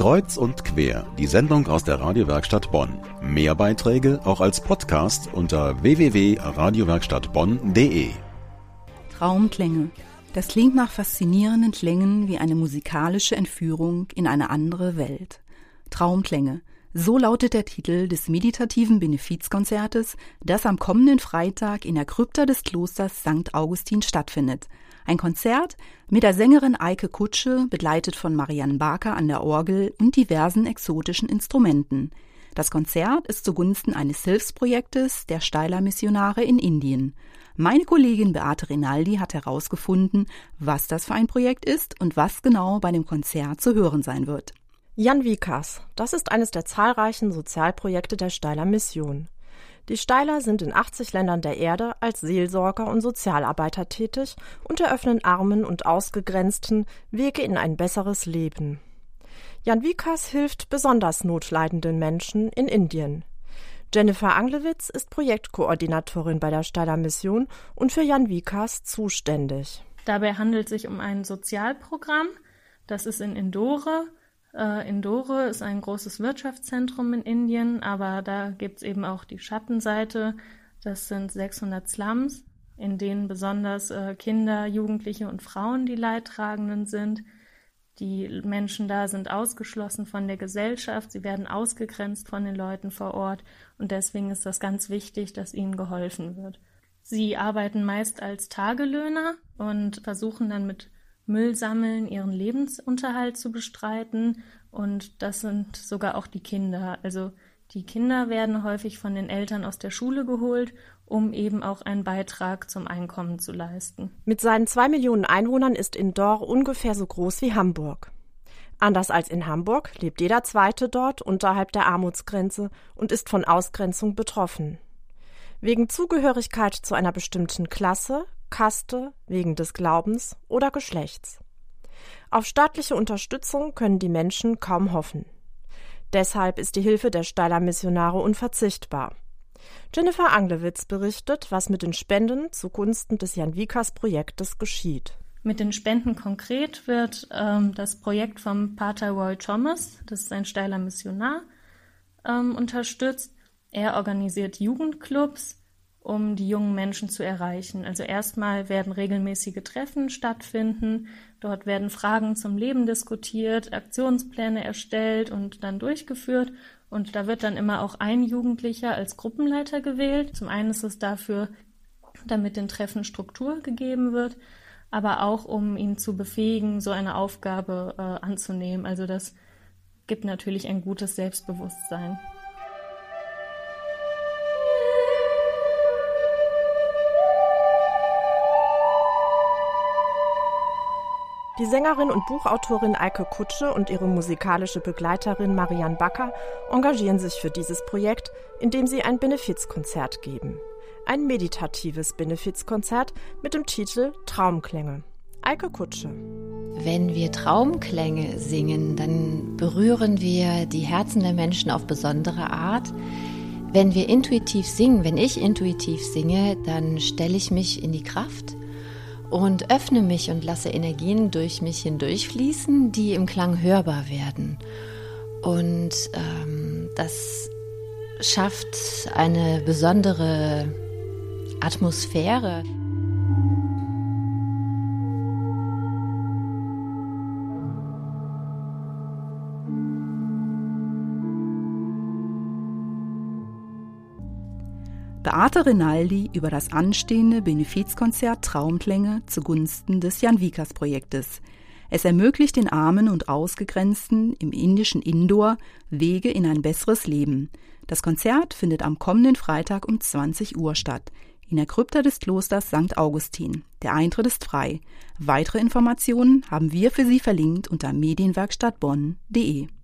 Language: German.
Kreuz und quer, die Sendung aus der Radiowerkstatt Bonn. Mehr Beiträge auch als Podcast unter www.radiowerkstattbonn.de. Traumklänge. Das klingt nach faszinierenden Klängen wie eine musikalische Entführung in eine andere Welt. Traumklänge. So lautet der Titel des meditativen Benefizkonzertes, das am kommenden Freitag in der Krypta des Klosters St. Augustin stattfindet. Ein Konzert mit der Sängerin Eike Kutsche, begleitet von Marianne Barker an der Orgel und diversen exotischen Instrumenten. Das Konzert ist zugunsten eines Hilfsprojektes der Steiler Missionare in Indien. Meine Kollegin Beate Rinaldi hat herausgefunden, was das für ein Projekt ist und was genau bei dem Konzert zu hören sein wird. Jan Vikas, das ist eines der zahlreichen Sozialprojekte der Steiler Mission. Die Steiler sind in 80 Ländern der Erde als Seelsorger und Sozialarbeiter tätig und eröffnen Armen und Ausgegrenzten Wege in ein besseres Leben. Jan Vikas hilft besonders notleidenden Menschen in Indien. Jennifer Anglewitz ist Projektkoordinatorin bei der Steiler Mission und für Jan Vikas zuständig. Dabei handelt es sich um ein Sozialprogramm, das ist in Indore äh, Indore ist ein großes Wirtschaftszentrum in Indien, aber da gibt es eben auch die Schattenseite. Das sind 600 Slums, in denen besonders äh, Kinder, Jugendliche und Frauen die Leidtragenden sind. Die Menschen da sind ausgeschlossen von der Gesellschaft, sie werden ausgegrenzt von den Leuten vor Ort und deswegen ist das ganz wichtig, dass ihnen geholfen wird. Sie arbeiten meist als Tagelöhner und versuchen dann mit Müll sammeln, ihren Lebensunterhalt zu bestreiten. Und das sind sogar auch die Kinder. Also die Kinder werden häufig von den Eltern aus der Schule geholt, um eben auch einen Beitrag zum Einkommen zu leisten. Mit seinen zwei Millionen Einwohnern ist Indore ungefähr so groß wie Hamburg. Anders als in Hamburg lebt jeder Zweite dort unterhalb der Armutsgrenze und ist von Ausgrenzung betroffen. Wegen Zugehörigkeit zu einer bestimmten Klasse, Kaste, wegen des Glaubens oder Geschlechts. Auf staatliche Unterstützung können die Menschen kaum hoffen. Deshalb ist die Hilfe der Steiler Missionare unverzichtbar. Jennifer Anglewitz berichtet, was mit den Spenden zugunsten des Jan Vikas Projektes geschieht. Mit den Spenden konkret wird ähm, das Projekt vom Pater Roy Thomas, das ist ein Steiler Missionar, ähm, unterstützt. Er organisiert Jugendclubs, um die jungen Menschen zu erreichen. Also erstmal werden regelmäßige Treffen stattfinden. Dort werden Fragen zum Leben diskutiert, Aktionspläne erstellt und dann durchgeführt. Und da wird dann immer auch ein Jugendlicher als Gruppenleiter gewählt. Zum einen ist es dafür, damit den Treffen Struktur gegeben wird, aber auch um ihn zu befähigen, so eine Aufgabe äh, anzunehmen. Also das gibt natürlich ein gutes Selbstbewusstsein. Die Sängerin und Buchautorin Eike Kutsche und ihre musikalische Begleiterin Marianne Backer engagieren sich für dieses Projekt, indem sie ein Benefizkonzert geben. Ein meditatives Benefizkonzert mit dem Titel Traumklänge. Eike Kutsche. Wenn wir Traumklänge singen, dann berühren wir die Herzen der Menschen auf besondere Art. Wenn wir intuitiv singen, wenn ich intuitiv singe, dann stelle ich mich in die Kraft und öffne mich und lasse Energien durch mich hindurchfließen, die im Klang hörbar werden. Und ähm, das schafft eine besondere Atmosphäre. Beate Rinaldi über das anstehende Benefizkonzert Traumklänge zugunsten des Jan Vikas Projektes. Es ermöglicht den Armen und Ausgegrenzten im indischen Indor Wege in ein besseres Leben. Das Konzert findet am kommenden Freitag um 20 Uhr statt in der Krypta des Klosters St. Augustin. Der Eintritt ist frei. Weitere Informationen haben wir für Sie verlinkt unter medienwerkstattbonn.de.